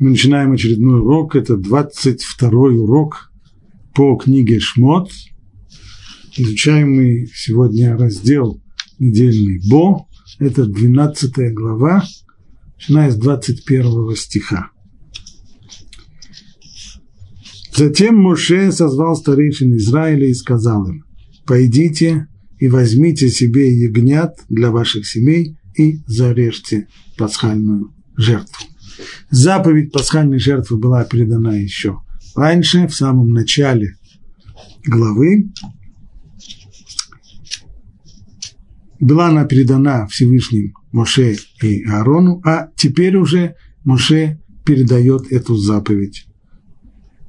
Мы начинаем очередной урок. Это 22 урок по книге Шмот. Изучаем мы сегодня раздел недельный Бо. Это 12 глава, начиная с 21 стиха. Затем Моше созвал старейшин Израиля и сказал им, «Пойдите и возьмите себе ягнят для ваших семей и зарежьте пасхальную жертву». Заповедь пасхальной жертвы была передана еще раньше, в самом начале главы. Была она передана Всевышним Моше и Аарону, а теперь уже Моше передает эту заповедь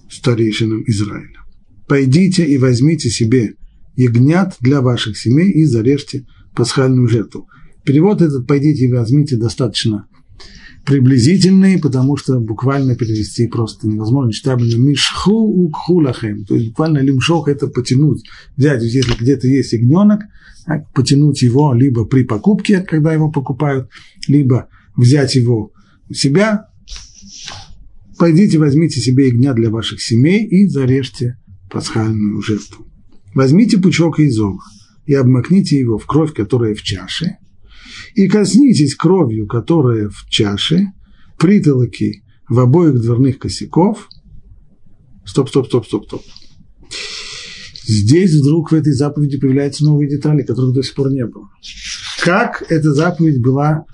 старейшинам Израиля. «Пойдите и возьмите себе ягнят для ваших семей и зарежьте пасхальную жертву». Перевод этот «пойдите и возьмите» достаточно приблизительный, потому что буквально перевести просто невозможно. Читабельно мишху укхулахем. То есть буквально лимшох – это потянуть. Взять, если где-то есть ягненок, так, потянуть его либо при покупке, когда его покупают, либо взять его у себя. Пойдите, возьмите себе ягня для ваших семей и зарежьте пасхальную жертву. Возьмите пучок изова и обмакните его в кровь, которая в чаше – и коснитесь кровью, которая в чаше, притолоки в обоих дверных косяков. Стоп, стоп, стоп, стоп, стоп. Здесь вдруг в этой заповеди появляются новые детали, которых до сих пор не было. Как эта заповедь была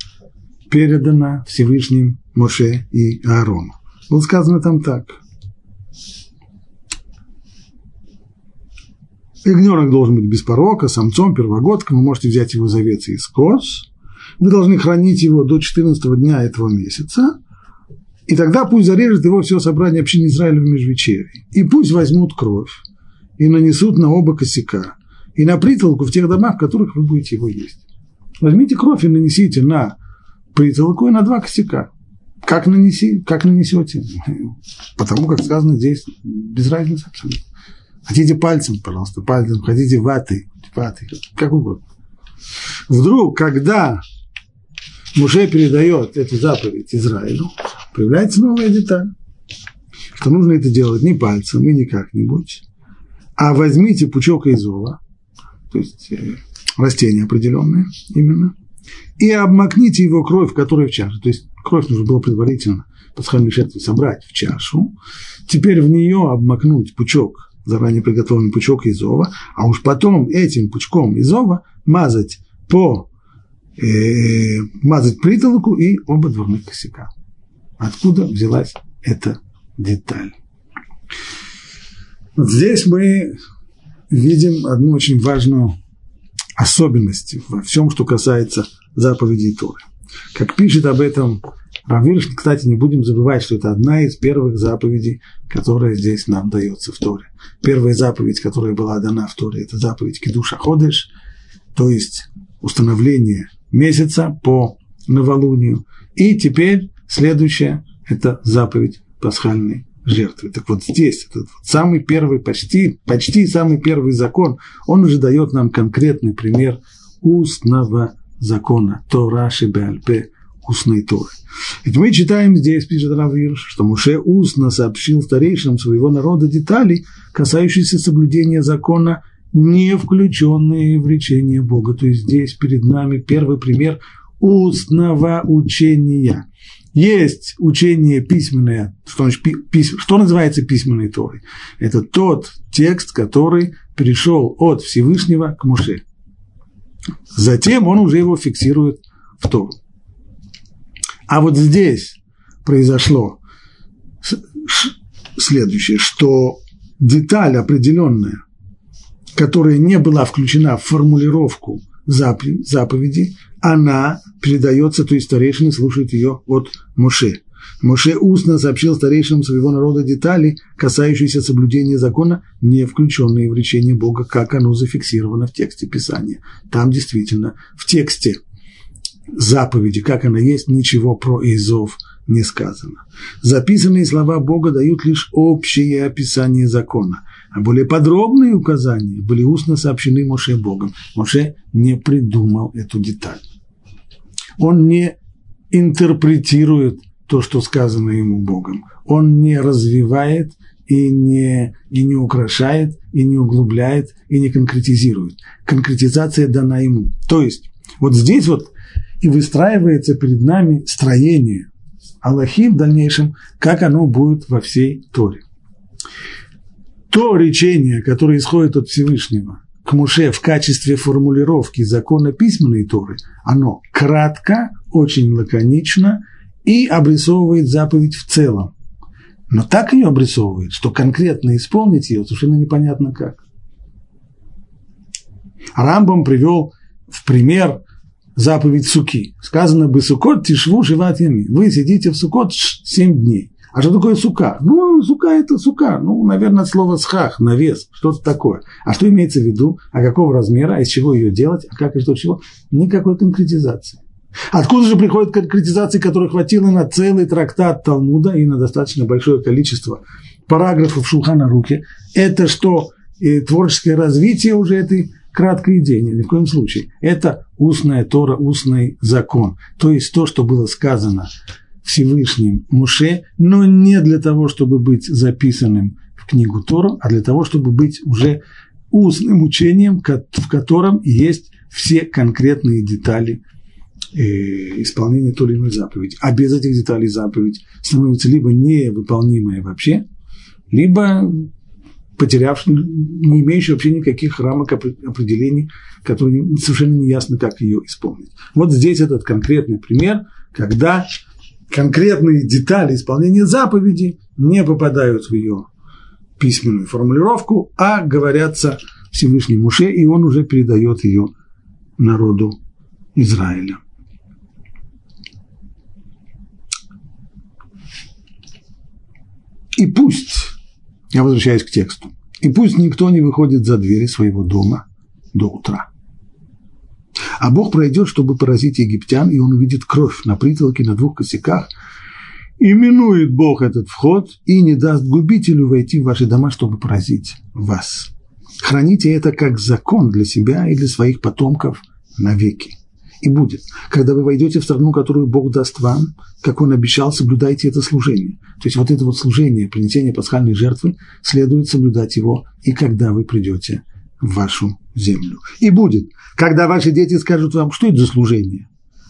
передана Всевышним Моше и Аарону? Вот сказано там так. Ягненок должен быть без порока, самцом, первогодком. Вы можете взять его за вец и скос вы должны хранить его до 14 дня этого месяца, и тогда пусть зарежет его все собрание общины Израиля в межвечерии. И пусть возьмут кровь и нанесут на оба косяка, и на притолку в тех домах, в которых вы будете его есть. Возьмите кровь и нанесите на притолку и на два косяка. Как, нанеси, как нанесете? Потому как сказано здесь, без разницы абсолютно. Хотите пальцем, пожалуйста, пальцем, хотите ватой, ватой, как угодно. Вдруг, когда Муше передает эту заповедь Израилю, появляется новая деталь, что нужно это делать не пальцем и не как-нибудь, а возьмите пучок изова, то есть э, растение определенное именно, и обмакните его кровь, которая в чаше. То есть кровь нужно было предварительно пасхальной жертвы собрать в чашу, теперь в нее обмакнуть пучок, заранее приготовленный пучок изова, а уж потом этим пучком изова мазать по мазать притолоку и оба дверных косяка. Откуда взялась эта деталь? Вот здесь мы видим одну очень важную особенность во всем, что касается заповедей Торы. Как пишет об этом Равирш, кстати, не будем забывать, что это одна из первых заповедей, которая здесь нам дается в Торе. Первая заповедь, которая была дана в Торе, это заповедь Кедуша Ходыш, то есть установление месяца по новолунию. И теперь следующая – это заповедь пасхальной жертвы. Так вот здесь, этот вот самый первый, почти, почти самый первый закон, он уже дает нам конкретный пример устного закона. Тора Шибальпе устной Торы. Ведь мы читаем здесь, пишет Равир, что Муше устно сообщил старейшинам своего народа детали, касающиеся соблюдения закона не включенные в речение Бога. То есть здесь перед нами первый пример устного учения. Есть учение письменное, что, значит, пись, что называется письменной Торой? Это тот текст, который перешел от Всевышнего к Муше. Затем он уже его фиксирует в Тору. А вот здесь произошло следующее, что деталь определенная – которая не была включена в формулировку заповеди, она передается, то есть старейшины слушают ее от Моше. Моше устно сообщил старейшинам своего народа детали, касающиеся соблюдения закона, не включенные в речение Бога, как оно зафиксировано в тексте Писания. Там действительно в тексте заповеди, как она есть, ничего про Изов не сказано. Записанные слова Бога дают лишь общее описание закона, а более подробные указания были устно сообщены Моше Богом. Моше не придумал эту деталь. Он не интерпретирует то, что сказано ему Богом. Он не развивает и не, и не украшает, и не углубляет, и не конкретизирует. Конкретизация дана ему. То есть, вот здесь вот и выстраивается перед нами строение Аллахи в дальнейшем, как оно будет во всей Торе. То речение, которое исходит от Всевышнего к Муше в качестве формулировки закона письменной Торы, оно кратко, очень лаконично и обрисовывает заповедь в целом. Но так ее обрисовывает, что конкретно исполнить ее совершенно непонятно как. Рамбам привел в пример заповедь Суки. Сказано бы Сукот тишву живат ями. Вы сидите в Сукот 7 дней. А что такое сука? Ну, сука – это сука. Ну, наверное, слово схах, навес, что-то такое. А что имеется в виду? А какого размера? А из чего ее делать? А как и что чего? Никакой конкретизации. Откуда же приходит конкретизация, которой хватило на целый трактат Талмуда и на достаточно большое количество параграфов Шулхана Руки? Это что, э, творческое развитие уже этой краткой идеи? Ни в коем случае. Это устная Тора, устный закон. То есть то, что было сказано Всевышним Муше, но не для того, чтобы быть записанным в книгу Тору, а для того, чтобы быть уже устным учением, в котором есть все конкретные детали э, исполнения той или иной заповеди. А без этих деталей заповедь становится либо невыполнимая вообще, либо потерявшая, не имеющая вообще никаких рамок определений, которые совершенно не ясно, как ее исполнить. Вот здесь этот конкретный пример, когда конкретные детали исполнения заповеди не попадают в ее письменную формулировку, а говорятся Всевышнему Муше, и он уже передает ее народу Израиля. И пусть, я возвращаюсь к тексту, и пусть никто не выходит за двери своего дома до утра. А Бог пройдет, чтобы поразить египтян, и он увидит кровь на притолке на двух косяках. И минует Бог этот вход и не даст губителю войти в ваши дома, чтобы поразить вас. Храните это как закон для себя и для своих потомков навеки. И будет. Когда вы войдете в страну, которую Бог даст вам, как Он обещал, соблюдайте это служение. То есть вот это вот служение, принесение пасхальной жертвы, следует соблюдать его и когда вы придете вашу землю. И будет, когда ваши дети скажут вам, что это за служение,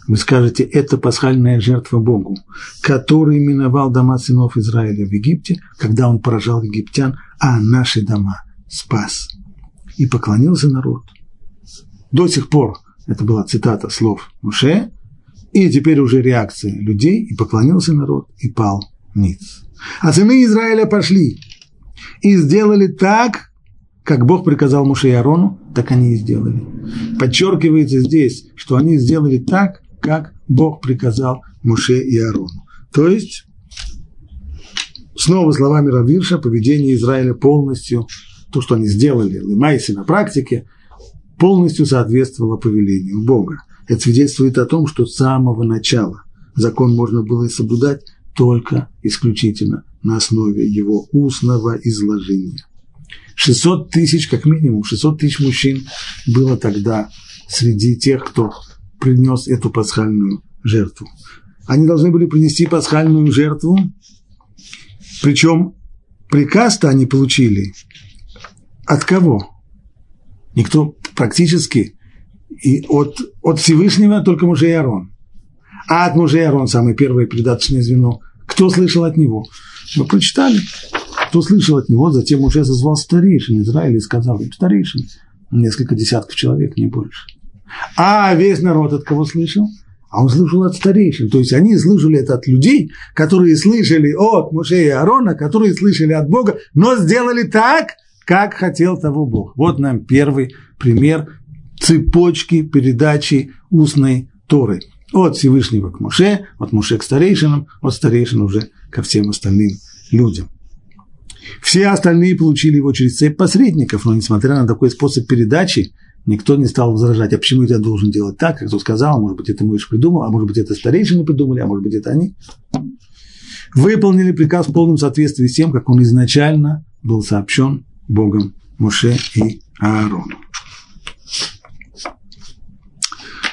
вы скажете, это пасхальная жертва Богу, который именовал дома сынов Израиля в Египте, когда он поражал египтян, а наши дома спас. И поклонился народ. До сих пор это была цитата слов Муше, и теперь уже реакция людей, и поклонился народ, и пал ниц. А сыны Израиля пошли и сделали так, как Бог приказал Муше и Арону, так они и сделали. Подчеркивается здесь, что они сделали так, как Бог приказал Муше и Арону. То есть, снова словами Равирша, поведение Израиля полностью, то, что они сделали, Лымайси на практике, полностью соответствовало повелению Бога. Это свидетельствует о том, что с самого начала закон можно было соблюдать только исключительно на основе его устного изложения. 600 тысяч, как минимум, 600 тысяч мужчин было тогда среди тех, кто принес эту пасхальную жертву. Они должны были принести пасхальную жертву, причем приказ-то они получили от кого? Никто практически и от, от Всевышнего только мужей и Арон. А от мужей и Арон, самое первое придаточное звено, кто слышал от него? Мы прочитали кто слышал от него, затем уже созвал старейшин Израиля и сказал им, старейшин, несколько десятков человек, не больше. А весь народ от кого слышал? А он слышал от старейшин. То есть они слышали это от людей, которые слышали от Муше и Аарона, которые слышали от Бога, но сделали так, как хотел того Бог. Вот нам первый пример цепочки передачи устной Торы. От Всевышнего к Муше, от Муше к старейшинам, от старейшин уже ко всем остальным людям. Все остальные получили его через цепь посредников, но несмотря на такой способ передачи, никто не стал возражать, а почему я должен делать так, как кто сказал, может быть, это Моиш придумал, а может быть, это старейшины придумали, а может быть, это они. Выполнили приказ в полном соответствии с тем, как он изначально был сообщен Богом Моше и Аарону.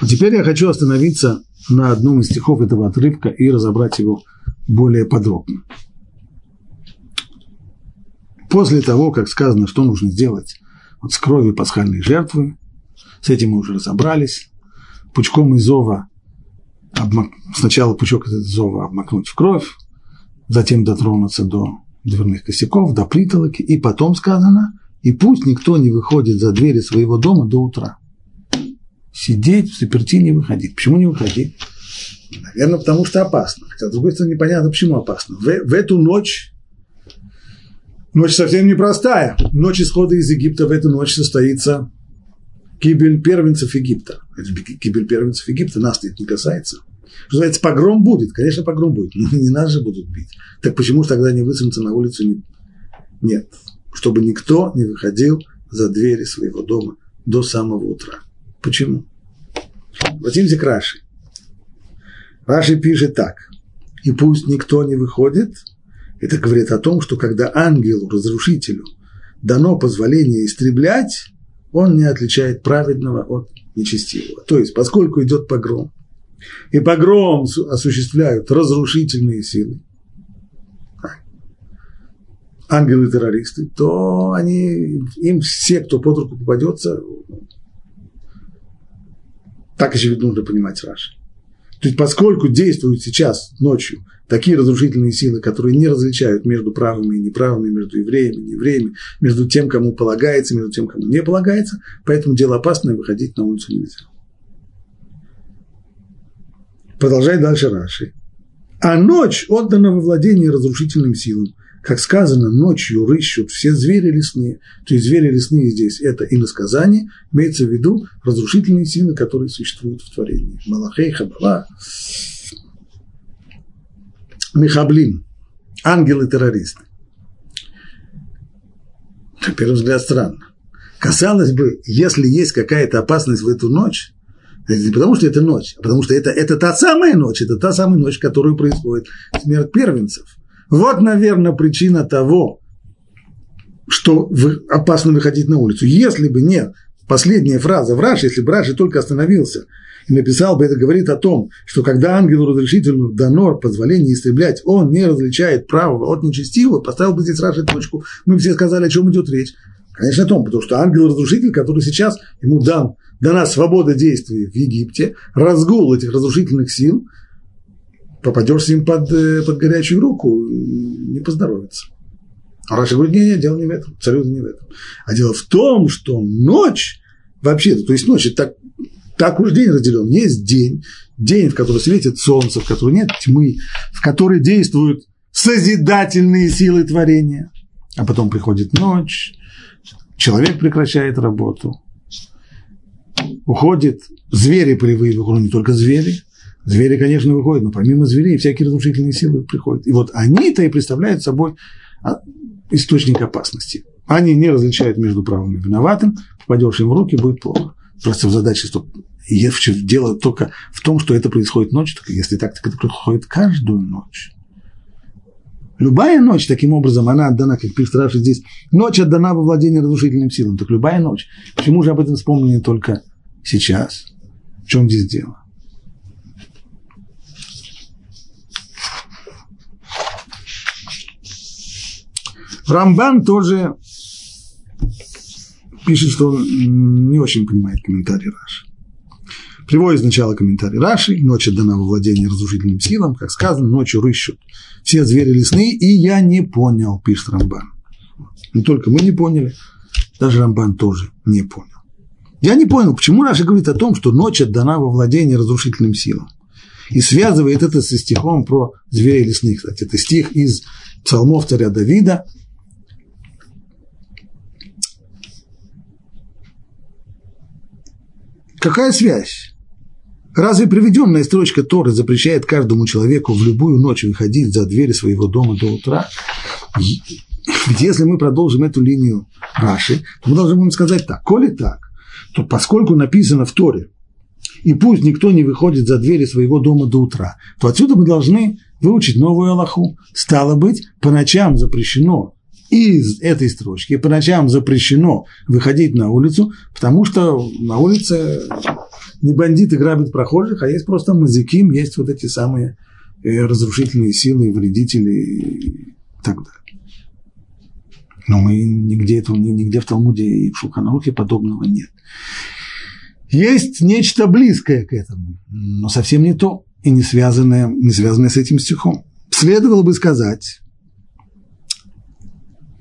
А теперь я хочу остановиться на одном из стихов этого отрывка и разобрать его более подробно. После того, как сказано, что нужно сделать вот с кровью пасхальной жертвы, с этим мы уже разобрались, пучком изова, обмак... сначала пучок из изова обмакнуть в кровь, затем дотронуться до дверных косяков, до притолоки, и потом сказано, и пусть никто не выходит за двери своего дома до утра. Сидеть в заперти не выходить. Почему не выходить? Наверное, потому что опасно. Хотя, с другой стороны, непонятно, почему опасно. В, в эту ночь, ночь совсем непростая. Ночь исхода из Египта в эту ночь состоится гибель первенцев Египта. Гибель первенцев Египта нас это не касается. Что называется, погром будет. Конечно, погром будет. Но не нас же будут бить. Так почему же тогда не высунуться на улицу? Нет. Чтобы никто не выходил за двери своего дома до самого утра. Почему? Обратимся к Раши. Раши пишет так. И пусть никто не выходит, это говорит о том, что когда ангелу, разрушителю, дано позволение истреблять, он не отличает праведного от нечестивого. То есть, поскольку идет погром, и погром осуществляют разрушительные силы, ангелы-террористы, то они, им все, кто под руку попадется, так очевидно нужно понимать Раши. То есть, поскольку действуют сейчас ночью такие разрушительные силы, которые не различают между правыми и неправыми, между евреями и неевреями, между тем, кому полагается, между тем, кому не полагается, поэтому дело опасное, выходить на улицу нельзя. Продолжает дальше Раши. А ночь отдана во владение разрушительным силам. Как сказано, ночью рыщут все звери лесные. То есть звери лесные здесь – это иносказание, имеется в виду разрушительные силы, которые существуют в творении. Малахей, Хабала, Михаблим, ангелы-террористы. На первый взгляд странно. Казалось бы, если есть какая-то опасность в эту ночь, это не потому, что это ночь, а потому что это, это та самая ночь, это та самая ночь, которую происходит смерть первенцев. Вот, наверное, причина того, что опасно выходить на улицу. Если бы не последняя фраза в Раше, если бы Раши только остановился написал бы, это говорит о том, что когда ангелу разрешительно дано позволение истреблять, он не различает правого от нечестивого, поставил бы здесь Раши точку, мы все сказали, о чем идет речь. Конечно, о том, потому что ангел-разрушитель, который сейчас ему дан, дана свобода действий в Египте, разгул этих разрушительных сил, попадешь с ним под, э, под горячую руку, не поздоровится. А Раша говорит, нет, нет, дело не в этом, абсолютно не в этом. А дело в том, что ночь, вообще-то, то есть ночь, так, так уж день разделен. Есть день, день, в который светит солнце, в который нет тьмы, в который действуют созидательные силы творения. А потом приходит ночь, человек прекращает работу, уходит, звери полевые выходят, не только звери, звери, конечно, выходят, но помимо зверей всякие разрушительные силы приходят. И вот они-то и представляют собой а, источник опасности. Они не различают между правым и виноватым, попадешь им в руки, будет плохо. Просто в задаче, что дело только в том, что это происходит ночью, только если так, так это происходит каждую ночь. Любая ночь, таким образом, она отдана, как пишет Раши здесь, ночь отдана во владение разрушительным силам. Так любая ночь. Почему же об этом вспомнили только сейчас? В чем здесь дело? Рамбан тоже пишет, что он не очень понимает комментарий Раши. Приводит сначала комментарий Раши, ночь отдана во владение разрушительным силам, как сказано, ночью рыщут все звери лесные, и я не понял, пишет Рамбан. Не только мы не поняли, даже Рамбан тоже не понял. Я не понял, почему Раша говорит о том, что ночь отдана во владение разрушительным силам. И связывает это со стихом про зверей лесных. Кстати, это стих из псалмов царя Давида. Какая связь? Разве приведенная строчка Торы запрещает каждому человеку в любую ночь выходить за двери своего дома до утра? Если мы продолжим эту линию Раши, то мы должны будем сказать так. Коли так, то поскольку написано в Торе, и пусть никто не выходит за двери своего дома до утра, то отсюда мы должны выучить новую Аллаху. Стало быть, по ночам запрещено из этой строчки, по ночам запрещено выходить на улицу, потому что на улице не бандиты грабят прохожих, а есть просто мазиким, есть вот эти самые э, разрушительные силы, вредители и так далее. Но мы нигде этого, нигде в Талмуде и в Шулханарухе подобного нет. Есть нечто близкое к этому, но совсем не то и не связанное, не связанное с этим стихом. Следовало бы сказать,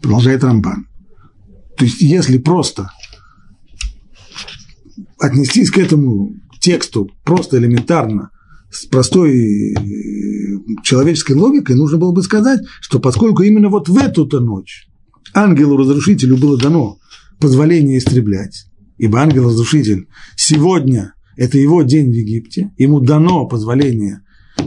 продолжает Рамбан, то есть если просто отнестись к этому тексту просто элементарно, с простой э, человеческой логикой, нужно было бы сказать, что поскольку именно вот в эту-то ночь ангелу-разрушителю было дано позволение истреблять, ибо ангел-разрушитель сегодня – это его день в Египте, ему дано позволение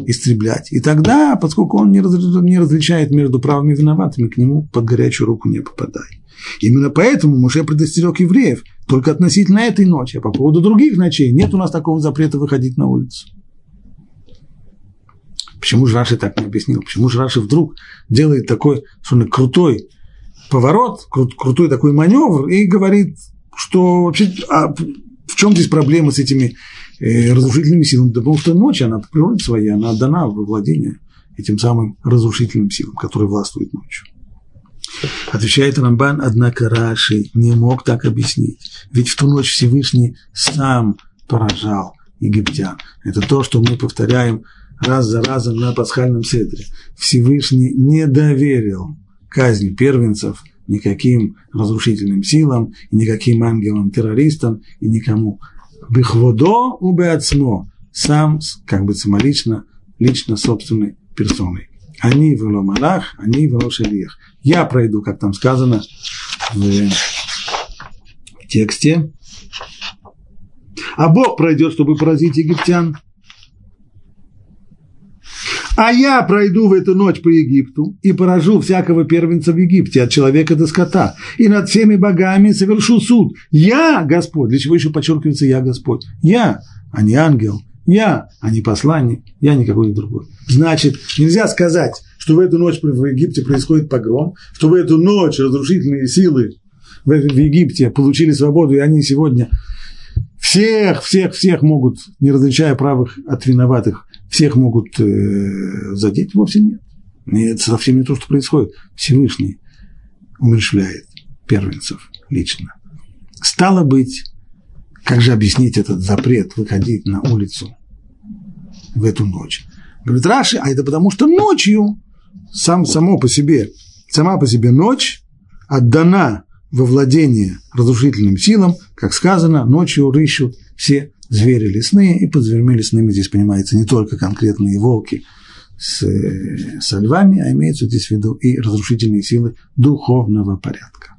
истреблять. И тогда, поскольку он не, различает между правыми и виноватыми, к нему под горячую руку не попадай. Именно поэтому Муше предостерег евреев только относительно этой ночи, а по поводу других ночей нет у нас такого запрета выходить на улицу. Почему же Раши так не объяснил? Почему же Раши вдруг делает такой что крутой поворот, крут, крутой такой маневр и говорит, что вообще а в чем здесь проблема с этими разрушительными силами? Потому что ночь, она по природе она отдана во владение этим самым разрушительным силам, которые властвуют ночью. Отвечает Рамбан, однако Раши не мог так объяснить. Ведь в ту ночь Всевышний сам поражал египтян. Это то, что мы повторяем раз за разом на пасхальном седре. Всевышний не доверил казни первенцев никаким разрушительным силам, никаким ангелам-террористам, и никому. Бихводо убеацмо, сам, как бы самолично, лично собственной персоной. Они в Малах, они в Шелиях. Я пройду, как там сказано в тексте. А Бог пройдет, чтобы поразить египтян. А я пройду в эту ночь по Египту и поражу всякого первенца в Египте, от человека до скота, и над всеми богами совершу суд. Я Господь. Для чего еще подчеркивается «я Господь»? Я, а не ангел. Я, а не посланник. Я не какой-то другой. Значит, нельзя сказать, что в эту ночь в Египте происходит погром, что в эту ночь разрушительные силы в Египте получили свободу, и они сегодня всех, всех, всех могут, не различая правых от виноватых, всех могут э, задеть, вовсе нет. И это совсем не то, что происходит. Всевышний умершляет первенцев лично. Стало быть, как же объяснить этот запрет выходить на улицу в эту ночь? Говорит Раши, а это потому, что ночью сам, само по себе, сама по себе ночь отдана во владение разрушительным силам, как сказано, ночью рыщут все звери лесные, и под зверьми лесными здесь понимается не только конкретные волки с, со львами, а имеются здесь в виду и разрушительные силы духовного порядка.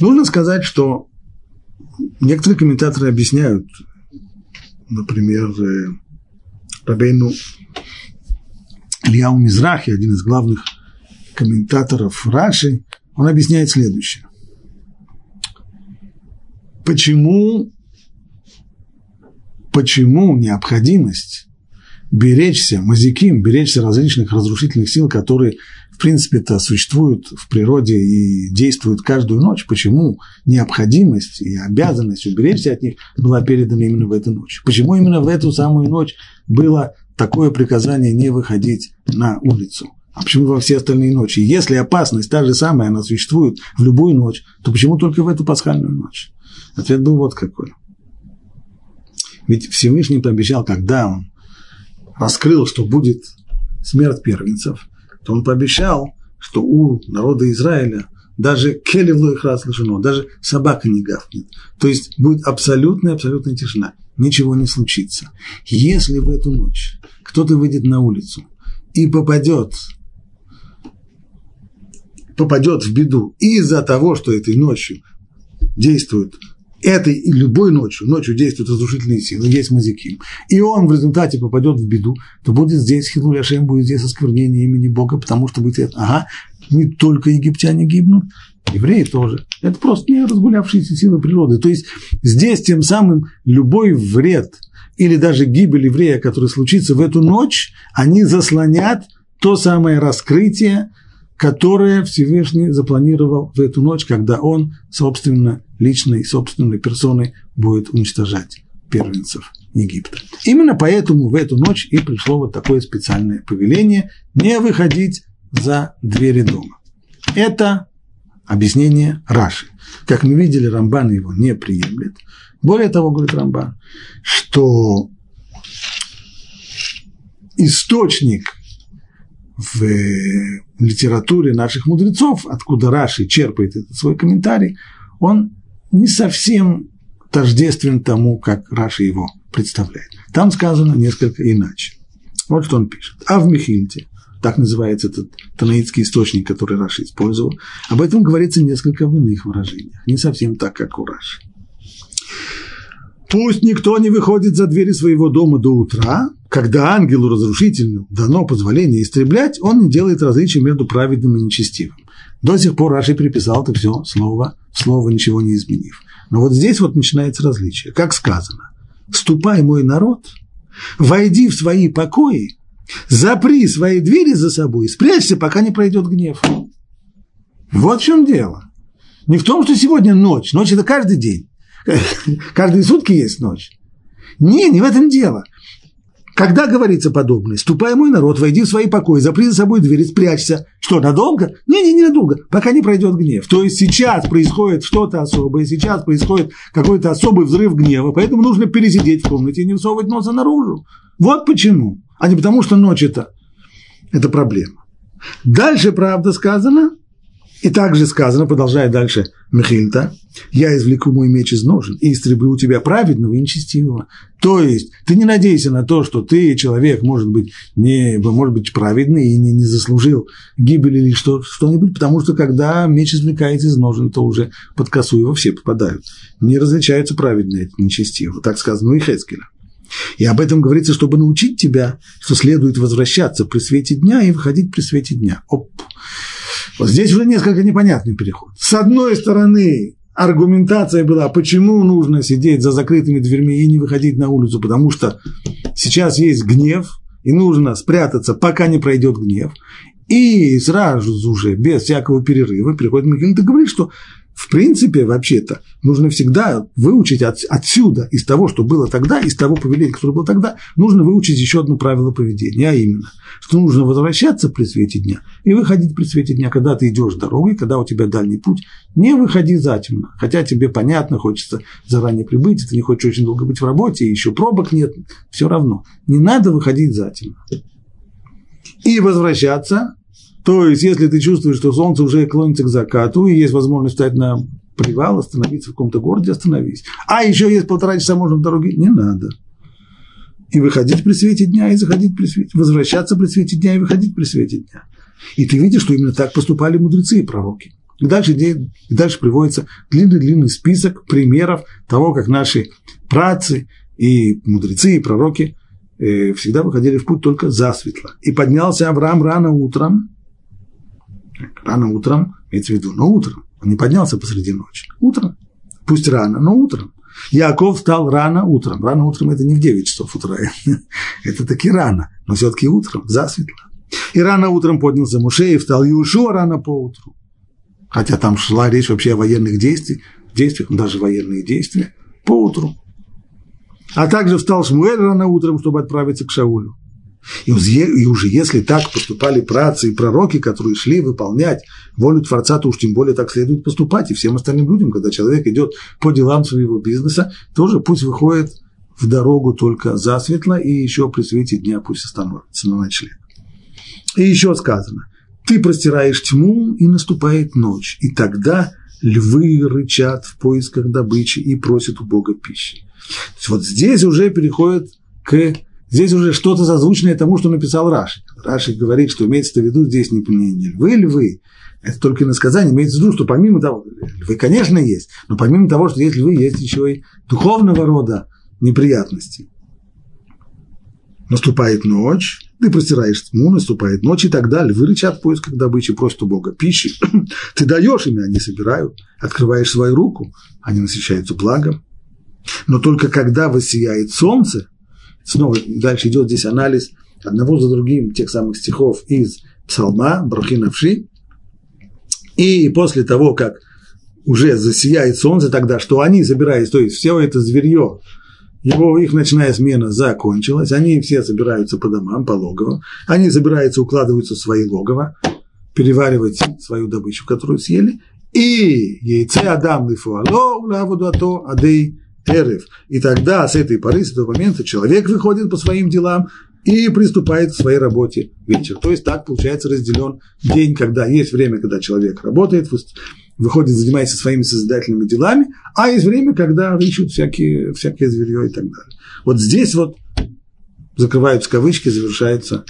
Нужно сказать, что некоторые комментаторы объясняют, например, э, Рабейну Ильяу Мизрахи, один из главных комментаторов Раши, он объясняет следующее. Почему, почему необходимость беречься, мазиким, беречься различных разрушительных сил, которые, в принципе-то, существуют в природе и действуют каждую ночь, почему необходимость и обязанность уберечься от них была передана именно в эту ночь? Почему именно в эту самую ночь было такое приказание не выходить на улицу? А почему во все остальные ночи? Если опасность та же самая, она существует в любую ночь, то почему только в эту пасхальную ночь? Ответ был вот какой. Ведь Всевышний пообещал, когда он раскрыл, что будет смерть первенцев, то он пообещал, что у народа Израиля даже келевло их раз даже собака не гавкнет. То есть будет абсолютная, абсолютная тишина. Ничего не случится. Если в эту ночь кто-то выйдет на улицу и попадет попадет в беду из-за того, что этой ночью действуют этой и любой ночью, ночью действуют разрушительные силы, есть мазиким, и он в результате попадет в беду, то будет здесь Хилуль Ашем, будет здесь осквернение имени Бога, потому что будет это, ага, не только египтяне гибнут, евреи тоже. Это просто не разгулявшиеся силы природы. То есть здесь тем самым любой вред или даже гибель еврея, который случится в эту ночь, они заслонят то самое раскрытие которое Всевышний запланировал в эту ночь, когда он собственно личной, собственной персоной будет уничтожать первенцев Египта. Именно поэтому в эту ночь и пришло вот такое специальное повеление не выходить за двери дома. Это объяснение Раши. Как мы видели, Рамбан его не приемлет. Более того, говорит Рамбан, что источник в литературе наших мудрецов, откуда Раши черпает этот свой комментарий, он не совсем тождествен тому, как Раши его представляет. Там сказано несколько иначе. Вот что он пишет. А в Михильте, так называется этот танаитский источник, который Раши использовал, об этом говорится несколько в иных выражениях, не совсем так, как у Раши. Пусть никто не выходит за двери своего дома до утра, когда ангелу разрушительному дано позволение истреблять, он не делает различия между праведным и нечестивым. До сих пор Раши приписал это все слово, слово ничего не изменив. Но вот здесь вот начинается различие. Как сказано, «Ступай, мой народ, войди в свои покои, запри свои двери за собой, спрячься, пока не пройдет гнев». Вот в чем дело. Не в том, что сегодня ночь. Ночь – это каждый день. Каждые сутки есть ночь. Не, не в этом дело. Когда говорится подобное, ступай, мой народ, войди в свои покои, запри за собой дверь, спрячься. Что, надолго? Не, не, не надолго, пока не пройдет гнев. То есть сейчас происходит что-то особое, сейчас происходит какой-то особый взрыв гнева, поэтому нужно пересидеть в комнате и не всовывать носа наружу. Вот почему. А не потому, что ночь это, это проблема. Дальше, правда, сказано, и также сказано, продолжая дальше Михильта, я извлеку мой меч из ножен и истреблю тебя праведного и нечестивого. То есть ты не надейся на то, что ты, человек, может быть, не, может быть праведный и не, не заслужил гибели или что, что-нибудь, потому что когда меч извлекается из ножен, то уже под косу его все попадают. Не различаются праведные от нечестивого. Так сказано у Ихецкеля. И об этом говорится, чтобы научить тебя, что следует возвращаться при свете дня и выходить при свете дня. Оп. Вот здесь уже несколько непонятный переход. С одной стороны, аргументация была, почему нужно сидеть за закрытыми дверьми и не выходить на улицу, потому что сейчас есть гнев, и нужно спрятаться, пока не пройдет гнев. И сразу же, без всякого перерыва, приходит Михаил и говорит, что в принципе, вообще-то, нужно всегда выучить от, отсюда, из того, что было тогда, из того поведения, которое было тогда, нужно выучить еще одно правило поведения, а именно, что нужно возвращаться при свете дня и выходить при свете дня, когда ты идешь дорогой, когда у тебя дальний путь, не выходи затемно, хотя тебе понятно, хочется заранее прибыть, ты не хочешь очень долго быть в работе, еще пробок нет, все равно, не надо выходить затемно. И возвращаться то есть, если ты чувствуешь, что солнце уже клонится к закату, и есть возможность встать на привал, остановиться в каком-то городе, остановись. А еще есть полтора часа можно в дороге, не надо. И выходить при свете дня, и заходить при свете, возвращаться при свете дня, и выходить при свете дня. И ты видишь, что именно так поступали мудрецы и пророки. И дальше, и дальше приводится длинный-длинный список примеров того, как наши працы и мудрецы и пророки э, всегда выходили в путь только засветло. И поднялся Авраам рано утром, Рано утром, имеется в виду, но утром. Он не поднялся посреди ночи. Утром. Пусть рано, но утром. Яков встал рано утром. Рано утром это не в 9 часов утра. это таки рано, но все-таки утром, засветло. И рано утром поднялся Муше и встал Иушуа рано по утру. Хотя там шла речь вообще о военных действиях, действиях, даже военные действия, по утру. А также встал Шмуэль рано утром, чтобы отправиться к Шаулю. И уже если так поступали працы и пророки, которые шли выполнять волю Творца, то уж тем более так следует поступать и всем остальным людям, когда человек идет по делам своего бизнеса, тоже пусть выходит в дорогу только засветло и еще при свете дня пусть остановится на ночлег. И еще сказано, ты простираешь тьму, и наступает ночь, и тогда львы рычат в поисках добычи и просят у Бога пищи. Вот здесь уже переходит к Здесь уже что-то созвучное тому, что написал Раши. Раши говорит, что имеется в виду здесь не, не, львы, львы. Это только иносказание. Имеется в виду, что помимо того, львы, конечно, есть, но помимо того, что есть львы, есть еще и духовного рода неприятности. Наступает ночь, ты простираешь тьму, наступает ночь, и тогда львы рычат в поисках добычи, просят у Бога пищи. ты даешь им, они собирают. Открываешь свою руку, они насыщаются благом. Но только когда воссияет солнце, снова дальше идет здесь анализ одного за другим тех самых стихов из Псалма, Брахи Навши, И после того, как уже засияет солнце тогда, что они собираются, то есть все это зверье, его, их ночная смена закончилась, они все собираются по домам, по логовам, они собираются, укладываются в свои логово, переваривать свою добычу, которую съели, и яйце Адам лифуало улавудато адей эрев. И тогда с этой поры, с этого момента человек выходит по своим делам и приступает к своей работе вечер. То есть так получается разделен день, когда есть время, когда человек работает, выходит, занимается своими созидательными делами, а есть время, когда ищут всякие, всякие зверье и так далее. Вот здесь вот закрываются кавычки, завершаются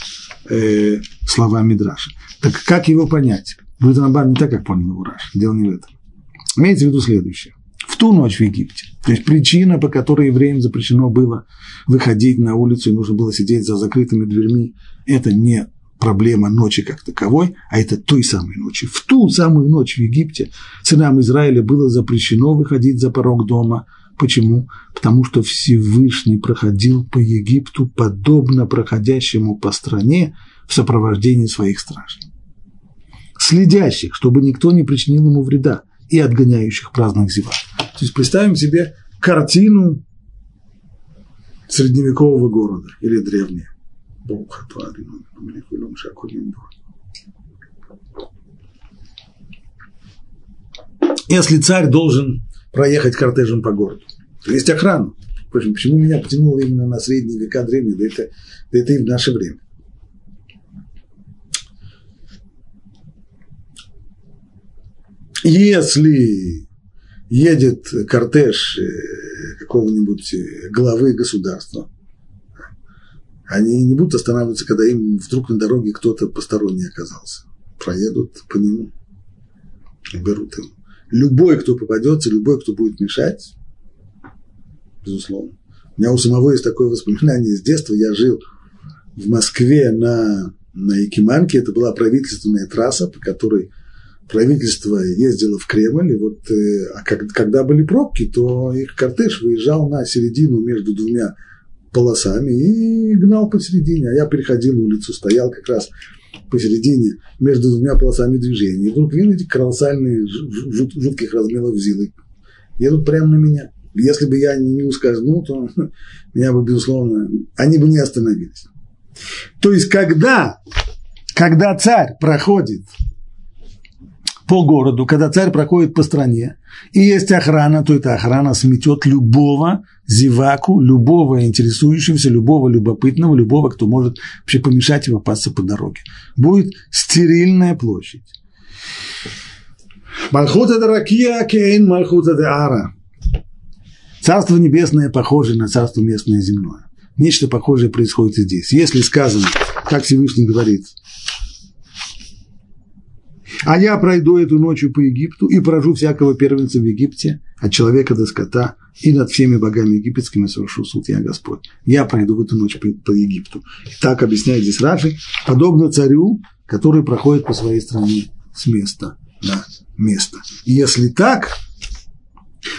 э, слова Мидраша. Так как его понять? Рамбан не так, как понял его Раш. Дело не в этом. Имеется в виду следующее. В ту ночь в Египте, то есть причина, по которой евреям запрещено было выходить на улицу и нужно было сидеть за закрытыми дверьми, это не проблема ночи как таковой, а это той самой ночи. В ту самую ночь в Египте сынам Израиля было запрещено выходить за порог дома. Почему? Потому что Всевышний проходил по Египту подобно проходящему по стране в сопровождении своих стражей следящих, чтобы никто не причинил ему вреда, и отгоняющих праздных зевак. То есть представим себе картину средневекового города или древнего. Если царь должен проехать кортежем по городу, то есть охрана. Почему меня потянуло именно на средние века древние, да это, да это и в наше время. Если едет кортеж э, какого-нибудь э, главы государства, они не будут останавливаться, когда им вдруг на дороге кто-то посторонний оказался. Проедут по нему берут его. Любой, кто попадется, любой, кто будет мешать, безусловно. У меня у самого есть такое воспоминание с детства. Я жил в Москве на, на Якиманке. Это была правительственная трасса, по которой правительство ездило в Кремль, и вот э, а когда были пробки, то их кортеж выезжал на середину между двумя полосами и гнал посередине, а я переходил улицу, стоял как раз посередине между двумя полосами движения. И вдруг видите колоссальные жут, жутких размеров зилы едут прямо на меня. Если бы я не ускользнул, то меня бы, безусловно, они бы не остановились. То есть, когда, когда царь проходит по городу, когда царь проходит по стране, и есть охрана, то эта охрана сметет любого зеваку, любого интересующегося, любого любопытного, любого, кто может вообще помешать его попасться по дороге. Будет стерильная площадь. Малхута Даракия Кейн Малхута Ара. Царство небесное похоже на царство местное земное. Нечто похожее происходит и здесь. Если сказано, как Всевышний говорит, а я пройду эту ночью по Египту и поражу всякого первенца в Египте, от человека до скота, и над всеми богами египетскими совершу суд я Господь. Я пройду эту ночь по, по Египту. И так объясняет здесь Раши, подобно царю, который проходит по своей стране с места на место. И если так,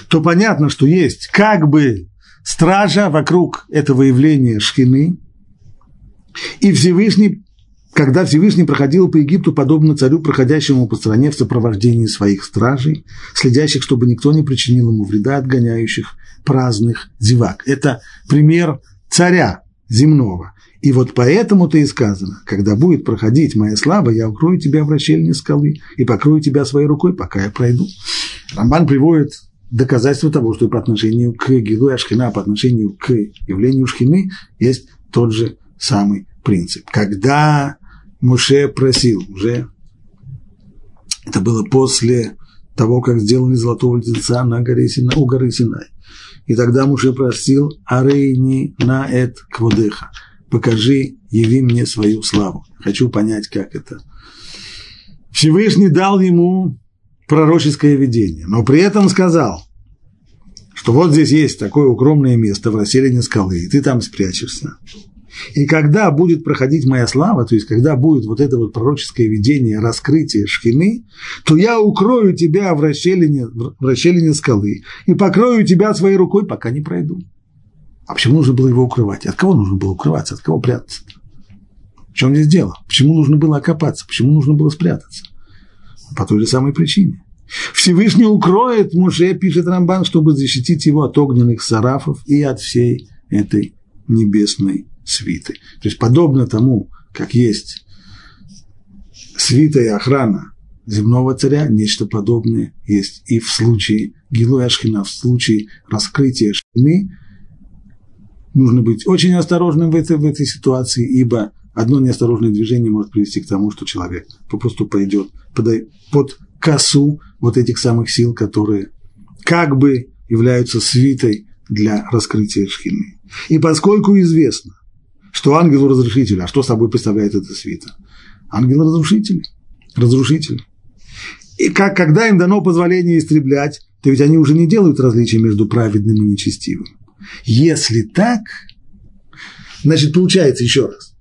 то понятно, что есть как бы стража вокруг этого явления шхины, и Всевышний когда Всевышний проходил по Египту, подобно царю, проходящему по стране в сопровождении своих стражей, следящих, чтобы никто не причинил ему вреда, отгоняющих праздных зевак. Это пример царя земного. И вот поэтому-то и сказано, когда будет проходить моя слава, я укрою тебя в расщельне скалы и покрою тебя своей рукой, пока я пройду. Рамбан приводит доказательство того, что по отношению к Гилу Ашхина, по отношению к явлению Шхины есть тот же самый принцип. Когда Муше просил уже, это было после того, как сделали золотого тельца на горе Сина, у горы Синай. И тогда Муше просил Арейни на эт кводеха. Покажи, яви мне свою славу. Хочу понять, как это. Всевышний дал ему пророческое видение, но при этом сказал, что вот здесь есть такое укромное место в расселении скалы, и ты там спрячешься. И когда будет проходить моя слава, то есть когда будет вот это вот пророческое видение, раскрытие шхины, то я укрою тебя в расщелине, в расщелине скалы и покрою тебя своей рукой, пока не пройду. А почему нужно было его укрывать? От кого нужно было укрываться? От кого прятаться? В чем здесь дело? Почему нужно было окопаться? Почему нужно было спрятаться? По той же самой причине. Всевышний укроет Муше, пишет Рамбан, чтобы защитить его от огненных сарафов и от всей этой небесной свиты. То есть подобно тому, как есть свита и охрана земного царя, нечто подобное есть и в случае Гилуя Ашхина, в случае раскрытия Шхины, нужно быть очень осторожным в этой, в этой ситуации, ибо одно неосторожное движение может привести к тому, что человек попросту пойдет под, под косу вот этих самых сил, которые как бы являются свитой для раскрытия шхины. И поскольку известно, что ангелу-разрушителю, а что собой представляет эта свита? Ангел-разрушитель, разрушитель. И как, когда им дано позволение истреблять, то ведь они уже не делают различия между праведным и нечестивым. Если так, значит, получается еще раз,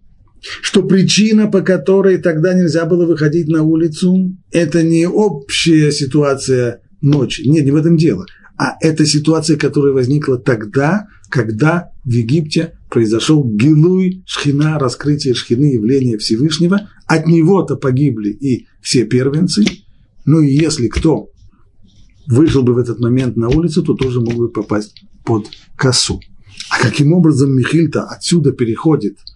что причина, по которой тогда нельзя было выходить на улицу, это не общая ситуация ночи. Нет, не в этом дело. А это ситуация, которая возникла тогда, когда в Египте произошел гилуй шхина, раскрытие шхины, явления Всевышнего. От него-то погибли и все первенцы. Ну и если кто вышел бы в этот момент на улицу, то тоже мог бы попасть под косу. А каким образом Михильта отсюда переходит –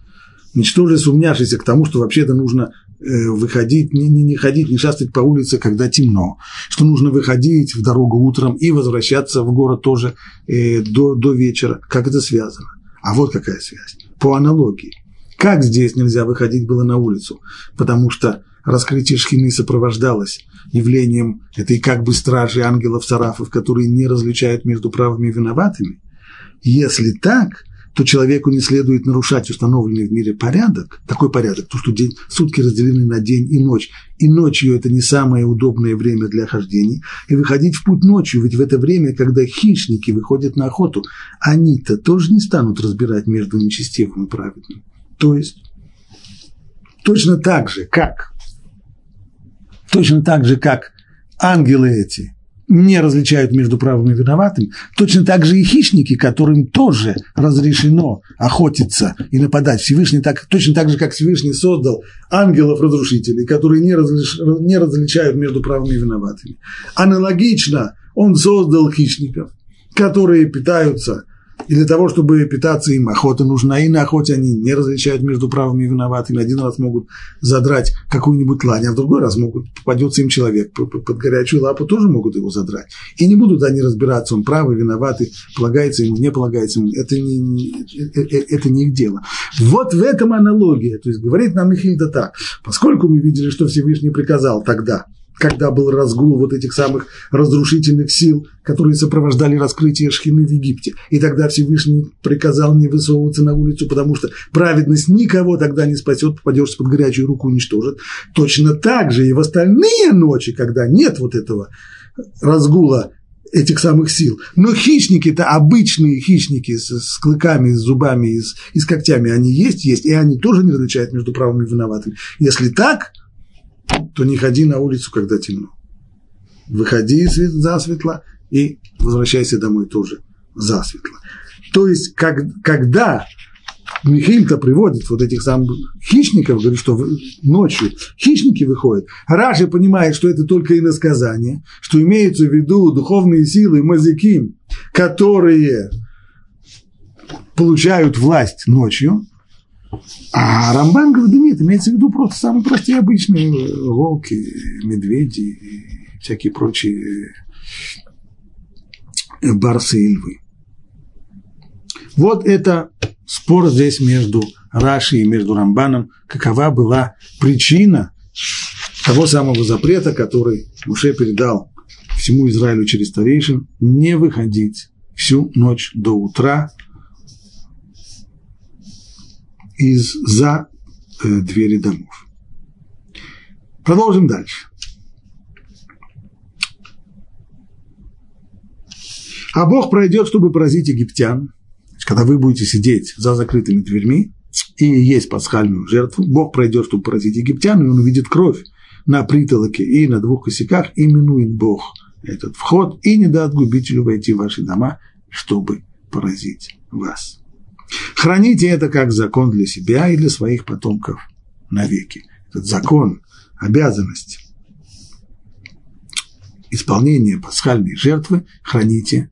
ничтоже сумняшися к тому, что вообще-то нужно э, выходить, не, не, не ходить, не шастать по улице, когда темно, что нужно выходить в дорогу утром и возвращаться в город тоже э, до, до вечера. Как это связано? А вот какая связь. По аналогии. Как здесь нельзя выходить было на улицу? Потому что раскрытие шхины сопровождалось явлением этой как бы стражи ангелов-сарафов, которые не различают между правыми и виноватыми. Если так, то человеку не следует нарушать установленный в мире порядок, такой порядок, то, что день, сутки разделены на день и ночь, и ночью это не самое удобное время для хождений, и выходить в путь ночью, ведь в это время, когда хищники выходят на охоту, они-то тоже не станут разбирать между нечестивым и праведным. То есть, точно так же, как, точно так же, как ангелы эти – не различают между правым и виноватым, точно так же и хищники, которым тоже разрешено охотиться и нападать. Всевышний так, точно так же, как Всевышний создал ангелов-разрушителей, которые не, различ, не различают между правыми и виноватыми. Аналогично он создал хищников, которые питаются и для того, чтобы питаться им, охота нужна, и на охоте они не различают между правыми и виноватыми. Один раз могут задрать какую-нибудь лань, а в другой раз могут, попадется им человек под горячую лапу, тоже могут его задрать. И не будут они разбираться, он правый, виноватый, полагается ему, не полагается ему. Это не, э, э, это не их дело. Вот в этом аналогия. То есть говорит нам Михильда так, поскольку мы видели, что Всевышний приказал тогда – когда был разгул вот этих самых разрушительных сил, которые сопровождали раскрытие Шхины в Египте. И тогда Всевышний приказал не высовываться на улицу, потому что праведность никого тогда не спасет, попадешь под горячую руку уничтожит. Точно так же и в остальные ночи, когда нет вот этого разгула этих самых сил. Но хищники-то обычные хищники с, с клыками, с зубами и с, и с когтями, они есть, есть, и они тоже не различают между правыми и виноватыми. Если так, то не ходи на улицу, когда темно. Выходи засветло и возвращайся домой тоже засветло. То есть, как, когда Михаил-то приводит вот этих самых хищников, говорит, что ночью хищники выходят. Раши понимает, что это только иносказание, что имеются в виду духовные силы мазики, которые получают власть ночью, а Рамбан говорит, да нет, имеется в виду просто самые простые обычные волки, медведи и всякие прочие барсы и львы. Вот это спор здесь между Раши и между Рамбаном, какова была причина того самого запрета, который Муше передал всему Израилю через старейшин, не выходить всю ночь до утра из за э, двери домов. Продолжим дальше. А Бог пройдет, чтобы поразить египтян, когда вы будете сидеть за закрытыми дверьми и есть пасхальную жертву, Бог пройдет, чтобы поразить египтян, и он увидит кровь на притолоке и на двух косяках, именует Бог этот вход и не даст губителю войти в ваши дома, чтобы поразить вас. Храните это как закон для себя и для своих потомков навеки. Этот закон, обязанность исполнение пасхальной жертвы храните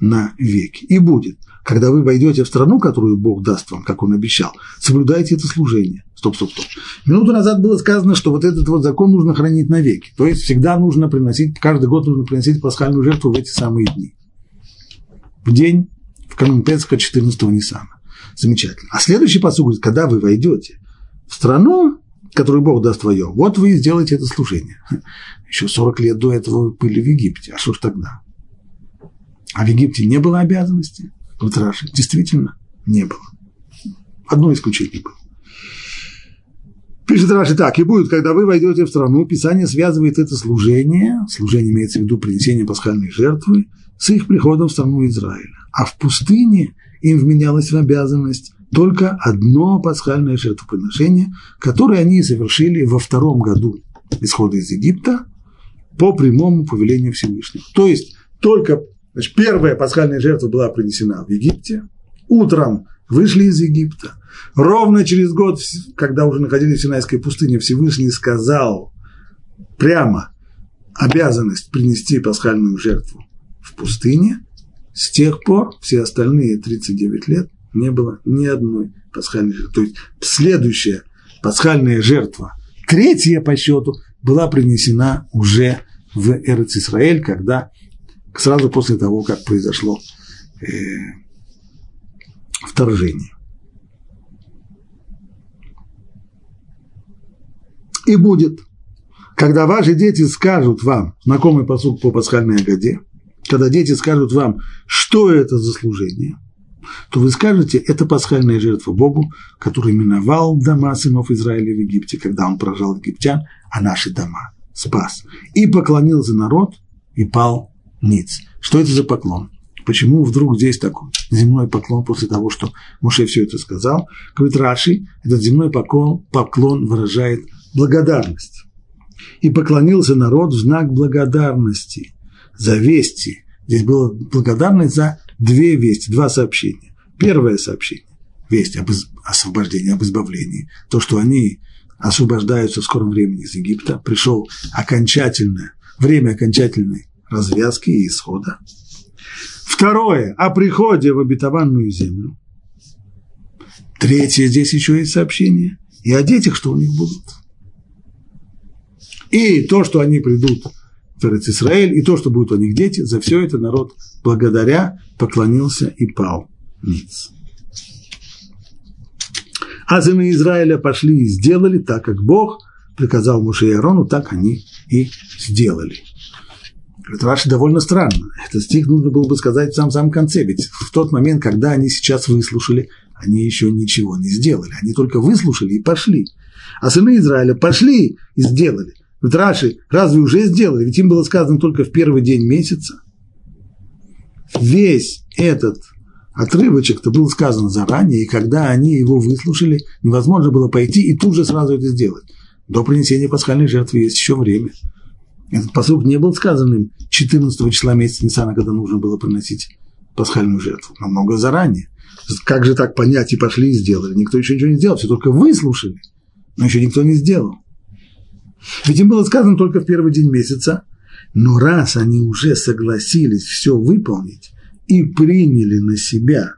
на веки. И будет, когда вы войдете в страну, которую Бог даст вам, как Он обещал, соблюдайте это служение. Стоп, стоп, стоп. Минуту назад было сказано, что вот этот вот закон нужно хранить навеки. То есть всегда нужно приносить, каждый год нужно приносить пасхальную жертву в эти самые дни. В день, в канун Песха 14-го Ниссана. Замечательно. А следующий посуд говорит, когда вы войдете в страну, которую Бог даст твое, вот вы и сделаете это служение. Еще 40 лет до этого вы были в Египте. А что ж тогда? А в Египте не было обязанности? Раши, действительно, не было. Одно исключение было. Пишет Раши так, и будет, когда вы войдете в страну, Писание связывает это служение, служение имеется в виду принесение пасхальной жертвы, с их приходом в страну Израиля. А в пустыне им вменялась в обязанность. Только одно пасхальное жертвоприношение, которое они совершили во втором году исхода из Египта по прямому повелению Всевышнего. То есть только значит, первая пасхальная жертва была принесена в Египте, утром вышли из Египта, ровно через год, когда уже находились в Синайской пустыне, Всевышний сказал прямо обязанность принести пасхальную жертву в пустыне, с тех пор все остальные 39 лет не было ни одной пасхальной жертвы. То есть следующая пасхальная жертва, третья по счету, была принесена уже в Эрец когда сразу после того, как произошло э, вторжение. И будет, когда ваши дети скажут вам, знакомый посуд по пасхальной Агаде, когда дети скажут вам, что это за служение, то вы скажете, это пасхальная жертва Богу, который миновал дома сынов Израиля в Египте, когда он поражал египтян, а наши дома спас. И поклонился народ, и пал ниц. Что это за поклон? Почему вдруг здесь такой земной поклон после того, что Муше все это сказал? Говорит Раши, этот земной поклон, поклон выражает благодарность. И поклонился народ в знак благодарности за вести. Здесь была благодарность за две вести, два сообщения. Первое сообщение – весть об освобождении, об избавлении. То, что они освобождаются в скором времени из Египта, пришел окончательное, время окончательной развязки и исхода. Второе – о приходе в обетованную землю. Третье – здесь еще есть сообщение. И о детях, что у них будут. И то, что они придут в Израиль, и то, что будут у них дети, за все это народ благодаря поклонился и пал ниц. А сыны Израиля пошли и сделали так, как Бог приказал Муше и Аарону, так они и сделали. Это Раши довольно странно. Этот стих нужно было бы сказать в самом-самом конце, ведь в тот момент, когда они сейчас выслушали, они еще ничего не сделали. Они только выслушали и пошли. А сыны Израиля пошли и сделали. Вот Раши разве уже сделали? Ведь им было сказано только в первый день месяца. Весь этот отрывочек-то был сказан заранее, и когда они его выслушали, невозможно было пойти и тут же сразу это сделать. До принесения пасхальной жертвы есть еще время. Этот посуд не был сказанным 14 числа месяца Ниссана, когда нужно было приносить пасхальную жертву, намного заранее. Как же так понять, и пошли и сделали? Никто еще ничего не сделал, все только выслушали, но еще никто не сделал. Ведь им было сказано только в первый день месяца, но раз они уже согласились все выполнить и приняли на себя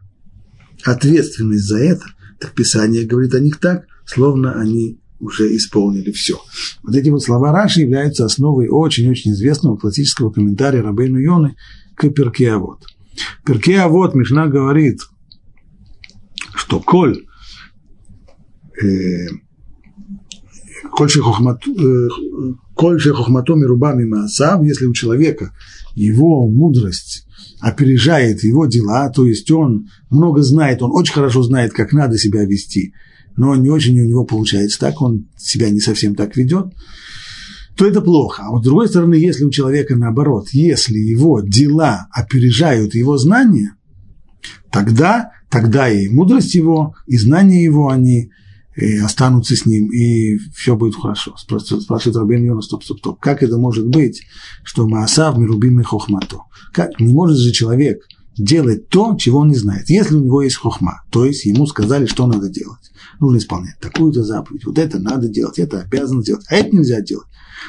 ответственность за это, так Писание говорит о них так, словно они уже исполнили все. Вот эти вот слова Раши являются основой очень-очень известного классического комментария Рабейну Йоны к Перкеавод. Перкеавод Мишна говорит, что коль э, коль шехохмато мирубами маасав, если у человека его мудрость опережает его дела, то есть он много знает, он очень хорошо знает, как надо себя вести, но не очень у него получается так, он себя не совсем так ведет, то это плохо. А вот с другой стороны, если у человека наоборот, если его дела опережают его знания, тогда, тогда и мудрость его, и знания его, они и останутся с ним, и все будет хорошо. Спрашивает Рабин Йона, стоп, стоп, стоп. Как это может быть, что Маасав Мирубим и Хохмато? Как? Не может же человек делать то, чего он не знает. Если у него есть хохма, то есть ему сказали, что надо делать. Нужно исполнять такую-то заповедь, вот это надо делать, это обязан сделать, а это нельзя делать.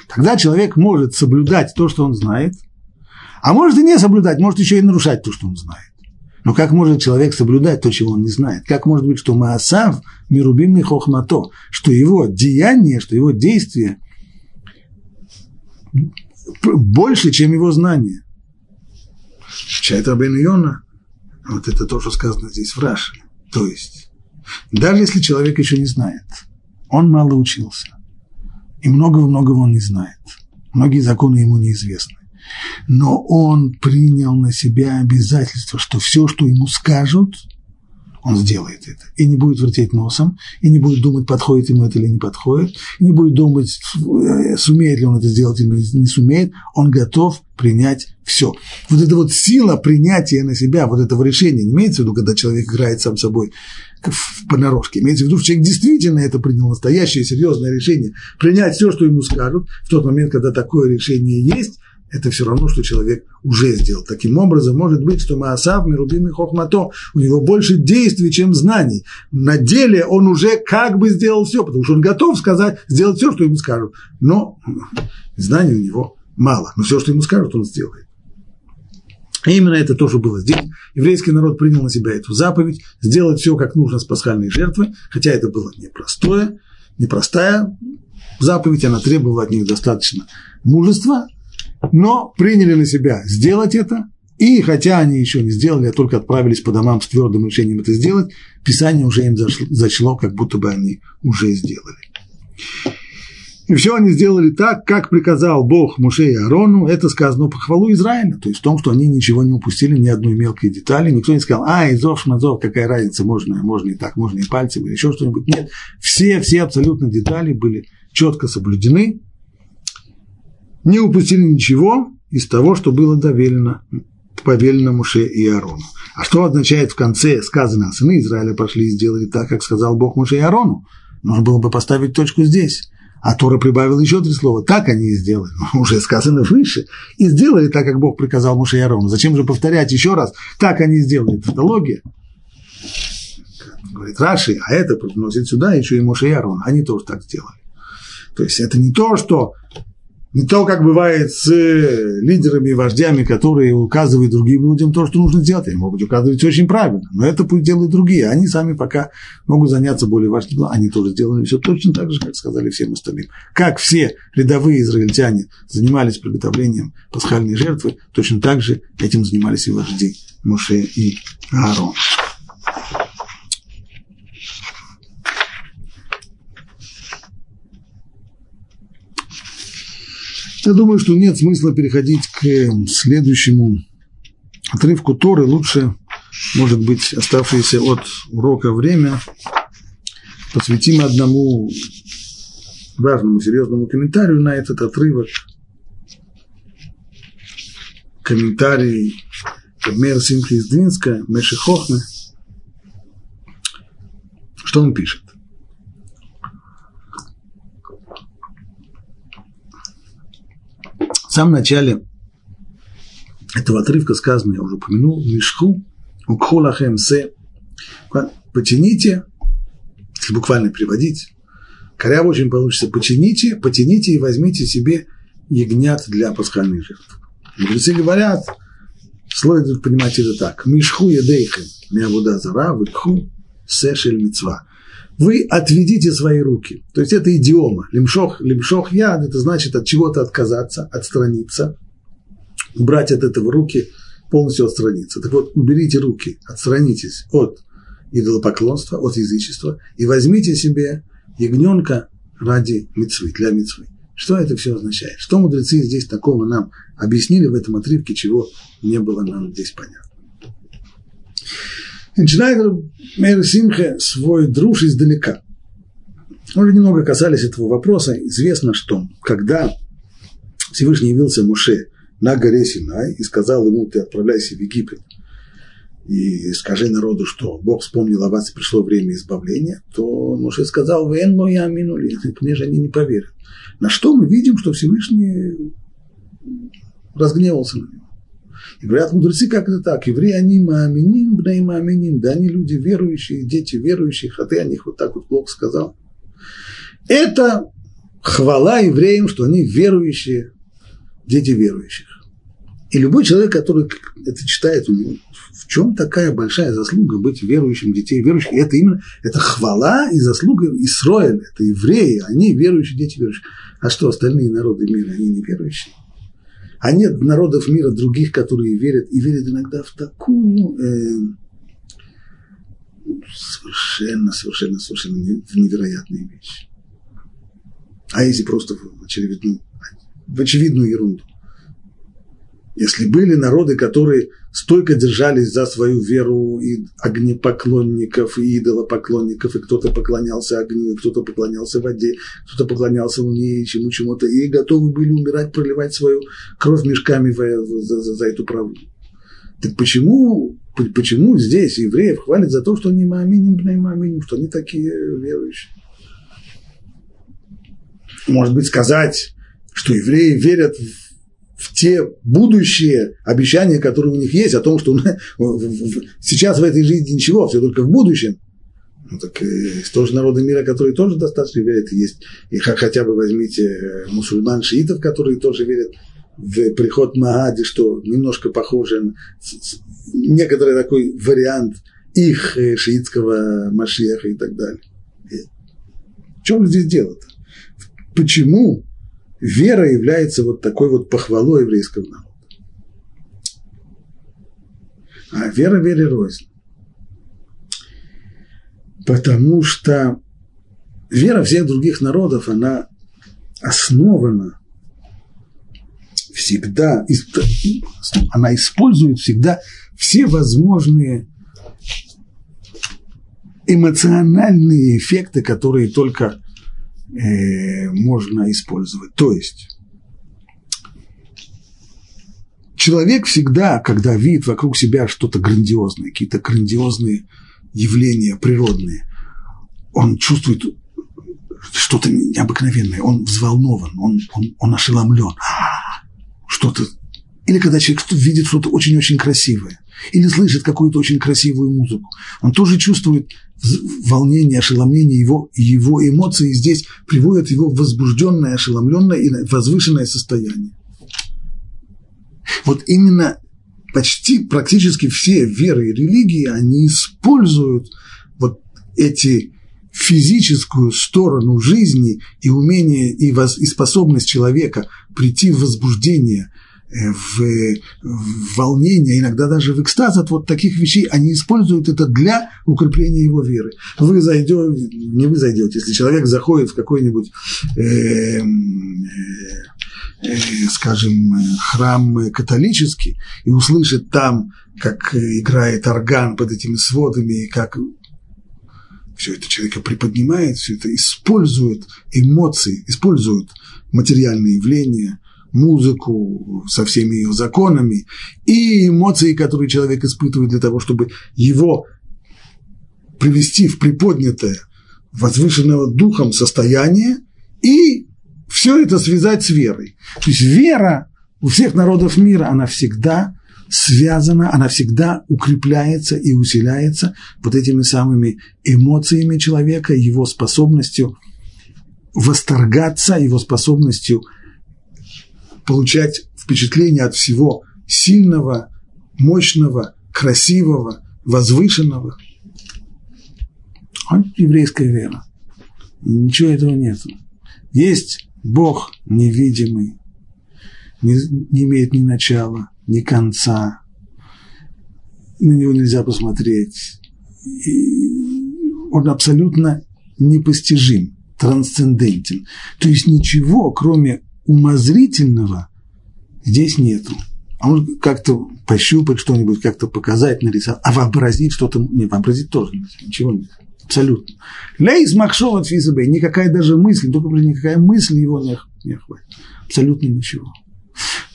Тогда человек может соблюдать то, что он знает, а может и не соблюдать, может еще и нарушать то, что он знает. Но как может человек соблюдать то, чего он не знает? Как может быть, что Маасав мирубимный хохмато, что его деяние, что его действие больше, чем его знание? Чайт Рабен Йона, вот это то, что сказано здесь в Раше. То есть, даже если человек еще не знает, он мало учился, и многого-многого он не знает, многие законы ему неизвестны, но он принял на себя обязательство, что все, что ему скажут, он сделает это. И не будет вертеть носом, и не будет думать, подходит ему это или не подходит, и не будет думать, э, сумеет ли он это сделать или не сумеет. Он готов принять все. Вот эта вот сила принятия на себя, вот этого решения, не имеется в виду, когда человек играет сам собой в понарошке, имеется в виду, что человек действительно это принял, настоящее серьезное решение, принять все, что ему скажут, в тот момент, когда такое решение есть, это все равно, что человек уже сделал. Таким образом, может быть, что Маасав, Мирубим и Хохмато, у него больше действий, чем знаний. На деле он уже как бы сделал все, потому что он готов сказать, сделать все, что ему скажут. Но знаний у него мало. Но все, что ему скажут, он сделает. И именно это тоже было здесь. Еврейский народ принял на себя эту заповедь, сделать все, как нужно с пасхальной жертвой, хотя это было непростое, непростая заповедь, она требовала от них достаточно мужества, но приняли на себя сделать это, и хотя они еще не сделали, а только отправились по домам с твердым решением это сделать, Писание уже им зачло, как будто бы они уже сделали. И все они сделали так, как приказал Бог Муше и Арону. Это сказано по хвалу Израиля. То есть в том, что они ничего не упустили, ни одной мелкой детали. Никто не сказал, а, Изов, Шмазов, какая разница, можно, можно и так, можно и пальцем, или еще что-нибудь. Нет, все, все абсолютно детали были четко соблюдены не упустили ничего из того, что было доверено, повелено Муше и Аарону. А что означает в конце сказано, сыны Израиля пошли и сделали так, как сказал Бог Муше и Аарону? Нужно было бы поставить точку здесь. А Тора прибавил еще три слова. Так они и сделали. Уже сказано выше. И сделали так, как Бог приказал Муше и Аарону. Зачем же повторять еще раз? Так они и сделали. Тавтология. Говорит Раши, а это приносит сюда еще и Муше и Аарон. Они тоже так сделали. То есть это не то, что не то, как бывает с э, лидерами и вождями, которые указывают другим людям то, что нужно делать. Они могут указывать очень правильно, но это пусть делают другие. Они сами пока могут заняться более важным делом. Они тоже сделали все точно так же, как сказали всем остальным. Как все рядовые израильтяне занимались приготовлением пасхальной жертвы, точно так же этим занимались и вожди Моше и Аарон. Я думаю, что нет смысла переходить к эм, следующему отрывку Торы. Лучше, может быть, оставшееся от урока время посвятим одному важному, серьезному комментарию на этот отрывок. Комментарий Мэр Симхи из Двинска, Меши Хохме. Что он пишет? В самом начале этого отрывка сказано, я уже упомянул, Мишху, Укхулахем се, потяните, если буквально переводить, коряво очень получится, потяните, потяните и возьмите себе ягнят для пасхальной жертвы. Мудрецы говорят, следует понимать это так. Мишху едейхем, миабуда зара, выкху сешель мецва вы отведите свои руки. То есть это идиома. Лимшох, лимшох яд, это значит от чего-то отказаться, отстраниться, убрать от этого руки, полностью отстраниться. Так вот, уберите руки, отстранитесь от идолопоклонства, от язычества и возьмите себе ягненка ради мецвы, для мецвы. Что это все означает? Что мудрецы здесь такого нам объяснили в этом отрывке, чего не было нам здесь понятно? Начинает Мейр Симхе свой друж издалека. Мы уже немного касались этого вопроса. Известно, что когда Всевышний явился Муше на горе Синай и сказал ему, ты отправляйся в Египет и скажи народу, что Бог вспомнил о вас и пришло время избавления, то Муше сказал, «Вен моя минули, мне же они не поверят». На что мы видим, что Всевышний разгневался на него. И говорят мудрецы, как это так? Евреи, они мааминим, бней мааминим. Да, они люди верующие, дети верующих, а ты о них вот так вот плохо сказал. Это хвала евреям, что они верующие, дети верующих. И любой человек, который это читает, в чем такая большая заслуга быть верующим детей верующих? И это именно, это хвала и заслуга Исроэля, это евреи, они верующие, дети верующих. А что, остальные народы мира, они не верующие? А нет народов мира других, которые верят, и верят иногда в такую э, совершенно, совершенно, совершенно невероятные вещи. А если просто в очевидную, в очевидную ерунду. Если были народы, которые стойко держались за свою веру и огнепоклонников, и идолопоклонников, и кто-то поклонялся огню, кто-то поклонялся воде, кто-то поклонялся луне и чему чему-то, и готовы были умирать, проливать свою кровь мешками за, за, за эту правду. Так почему, почему здесь евреев хвалят за то, что они мааминим, мааминим, что они такие верующие? Может быть, сказать, что евреи верят в в те будущие обещания, которые у них есть, о том, что сейчас в этой жизни ничего, все только в будущем. Ну, так есть тоже народы мира, которые тоже достаточно верят, есть, и хотя бы возьмите э, мусульман, шиитов, которые тоже верят в приход Магади, что немножко похоже на некоторый такой вариант их э, шиитского Машеха и так далее. В чем здесь дело-то? Почему вера является вот такой вот похвалой еврейского народа. А вера вере рознь. Потому что вера всех других народов, она основана всегда, она использует всегда все возможные эмоциональные эффекты, которые только э, можно использовать. То есть человек всегда, когда видит вокруг себя что-то грандиозное, какие-то грандиозные явления природные, он чувствует что-то необыкновенное, он взволнован, он, он, он ошеломлен. Что-то или когда человек видит что-то очень-очень красивое, или слышит какую-то очень красивую музыку, он тоже чувствует волнение, ошеломление, его, его эмоции. Здесь приводят его в возбужденное, ошеломленное и возвышенное состояние. Вот именно почти практически все веры и религии, они используют вот эти физическую сторону жизни и умение и, воз, и способность человека прийти в возбуждение – в, в волнение, иногда даже в экстаз от вот таких вещей, они используют это для укрепления его веры. Вы зайдете, не вы зайдете, если человек заходит в какой-нибудь, э, э, э, скажем, храм католический и услышит там, как играет орган под этими сводами, и как все это человека приподнимает, все это использует эмоции, использует материальные явления, музыку со всеми ее законами и эмоции, которые человек испытывает для того, чтобы его привести в приподнятое, возвышенного духом состояние и все это связать с верой. То есть вера у всех народов мира, она всегда связана, она всегда укрепляется и усиляется вот этими самыми эмоциями человека, его способностью восторгаться, его способностью получать впечатление от всего сильного, мощного, красивого, возвышенного. Вот еврейская вера. Ничего этого нет. Есть Бог невидимый, не, не имеет ни начала, ни конца. На него нельзя посмотреть. И он абсолютно непостижим, трансцендентен. То есть ничего, кроме умозрительного здесь нету. А может как-то пощупать что-нибудь, как-то показать, нарисовать, а вообразить что-то, не, вообразить тоже ничего нет. Абсолютно. Лейс махшова физабей, никакая даже мысль, только никакая мысль его не, не. Абсолютно ничего.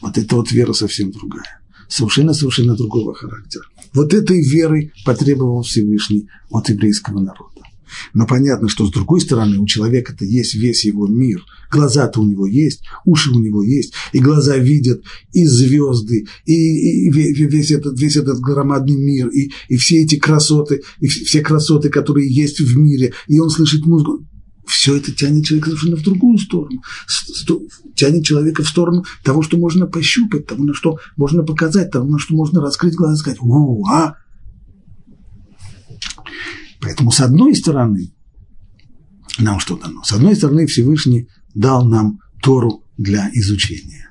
Вот это вот вера совсем другая. Совершенно-совершенно другого характера. Вот этой веры потребовал Всевышний от еврейского народа. Но понятно, что с другой стороны у человека-то есть весь его мир. Глаза-то у него есть, уши у него есть, и глаза видят и звезды, и, и весь, этот, весь этот громадный мир, и, и все эти красоты, и все красоты, которые есть в мире, и он слышит музыку. Все это тянет человека совершенно в другую сторону. Тянет человека в сторону того, что можно пощупать, того, на что можно показать, того, на что можно раскрыть глаза и сказать, о, а, Поэтому, с одной стороны, нам что дано? С одной стороны, Всевышний дал нам Тору для изучения.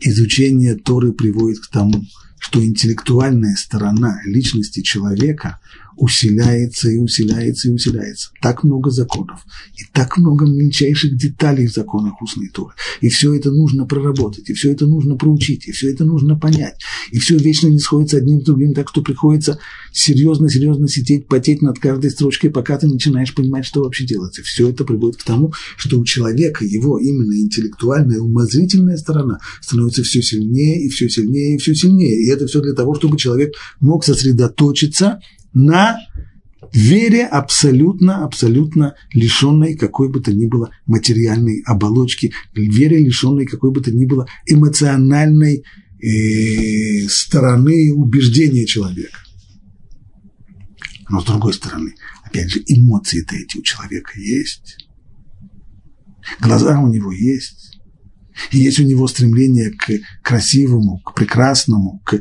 Изучение Торы приводит к тому, что интеллектуальная сторона личности человека усиляется и усиляется и усиляется. Так много законов, и так много мельчайших деталей в законах устной Торы. И все это нужно проработать, и все это нужно проучить, и все это нужно понять. И все вечно не сходится одним с другим, так что приходится серьезно-серьезно сидеть, потеть над каждой строчкой, пока ты начинаешь понимать, что вообще делается. Все это приводит к тому, что у человека его именно интеллектуальная, умозрительная сторона становится все сильнее и все сильнее и все сильнее. И это все для того, чтобы человек мог сосредоточиться на вере абсолютно, абсолютно лишенной какой бы то ни было материальной оболочки, вере лишенной какой бы то ни было эмоциональной э, стороны убеждения человека. Но с другой стороны, опять же, эмоции-то эти у человека есть. Глаза у него есть. И есть у него стремление к красивому, к прекрасному, к...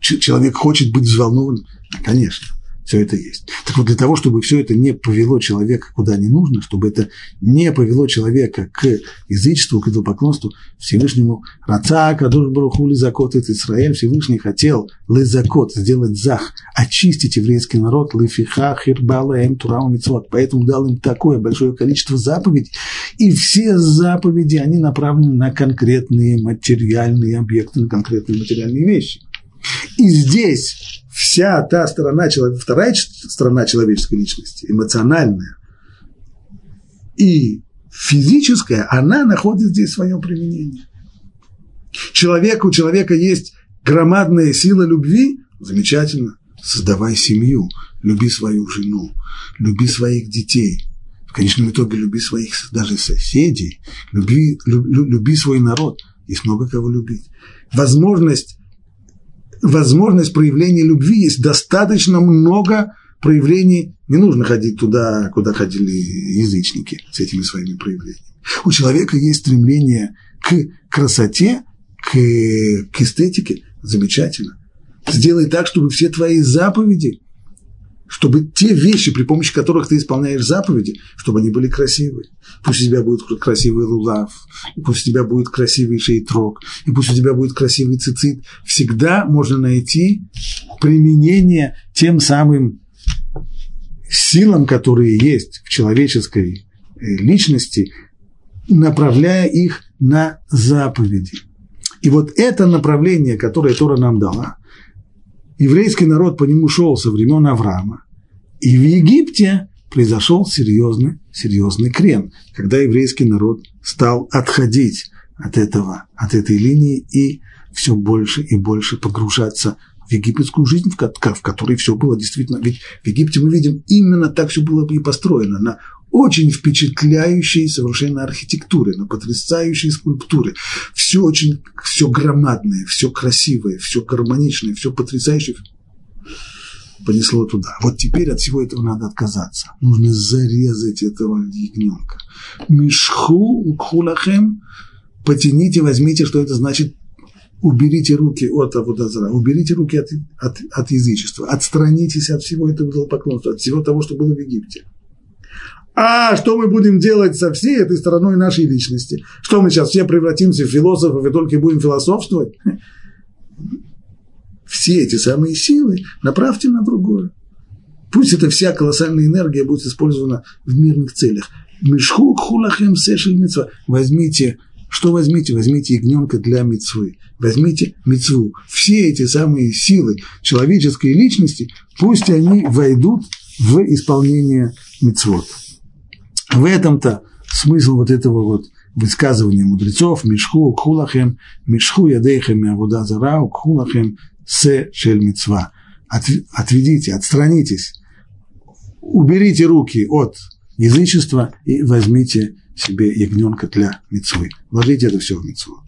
Человек хочет быть взволнованным. Конечно, все это есть. Так вот, для того, чтобы все это не повело человека куда не нужно, чтобы это не повело человека к язычеству, к идолопоклонству, Всевышнему Раца, Кадуш Лизакот, Израиль, Всевышний хотел Лизакот, сделать зах, очистить еврейский народ, Лифиха, Хирбала, Эм, Турау, Мицвот. Поэтому дал им такое большое количество заповедей. И все заповеди, они направлены на конкретные материальные объекты, на конкретные материальные вещи. И здесь вся та сторона, вторая сторона человеческой личности, эмоциональная и физическая, она находит здесь свое применение. Человек, у человека есть громадная сила любви, замечательно, создавай семью, люби свою жену, люби своих детей, в конечном итоге люби своих даже соседей, люби, люби, люби свой народ, есть много кого любить. Возможность возможность проявления любви, есть достаточно много проявлений, не нужно ходить туда, куда ходили язычники с этими своими проявлениями. У человека есть стремление к красоте, к, к эстетике, замечательно. Сделай так, чтобы все твои заповеди чтобы те вещи, при помощи которых ты исполняешь заповеди, чтобы они были красивые. Пусть у тебя будет красивый лулав, пусть у тебя будет красивый шейтрок, и пусть у тебя будет красивый цицит. Всегда можно найти применение тем самым силам, которые есть в человеческой э, личности, направляя их на заповеди. И вот это направление, которое Тора нам дала, еврейский народ по нему шел со времен Авраама. И в Египте произошел серьезный, серьезный крен, когда еврейский народ стал отходить от этого, от этой линии и все больше и больше погружаться в египетскую жизнь, в которой все было действительно... Ведь в Египте мы видим, именно так все было и построено, на очень впечатляющей совершенно архитектуре, на потрясающей скульптуре. Все очень, все громадное, все красивое, все гармоничное, все потрясающее понесло туда. Вот теперь от всего этого надо отказаться. Нужно зарезать этого ягненка. Мишху хулахем, потяните, возьмите, что это значит уберите руки от Авудазра, уберите руки от, от, от язычества, отстранитесь от всего этого поклонства, от всего того, что было в Египте. А что мы будем делать со всей этой стороной нашей личности? Что мы сейчас все превратимся в философов и только будем философствовать? Все эти самые силы направьте на другое. Пусть эта вся колоссальная энергия будет использована в мирных целях. Мишху хулахем сешель. Возьмите, что возьмите? Возьмите ягненка для мицвы. Возьмите мицву. Все эти самые силы человеческой личности, пусть они войдут в исполнение мицвод. В этом-то смысл вот этого вот высказывания мудрецов «Мишху кхулахем, мишху ядейхем авуда зарау, кхулахем се шель мицва». Отведите, отстранитесь уберите руки от язычества и возьмите себе ягненка для мецвы. Вложите это все в мецвод.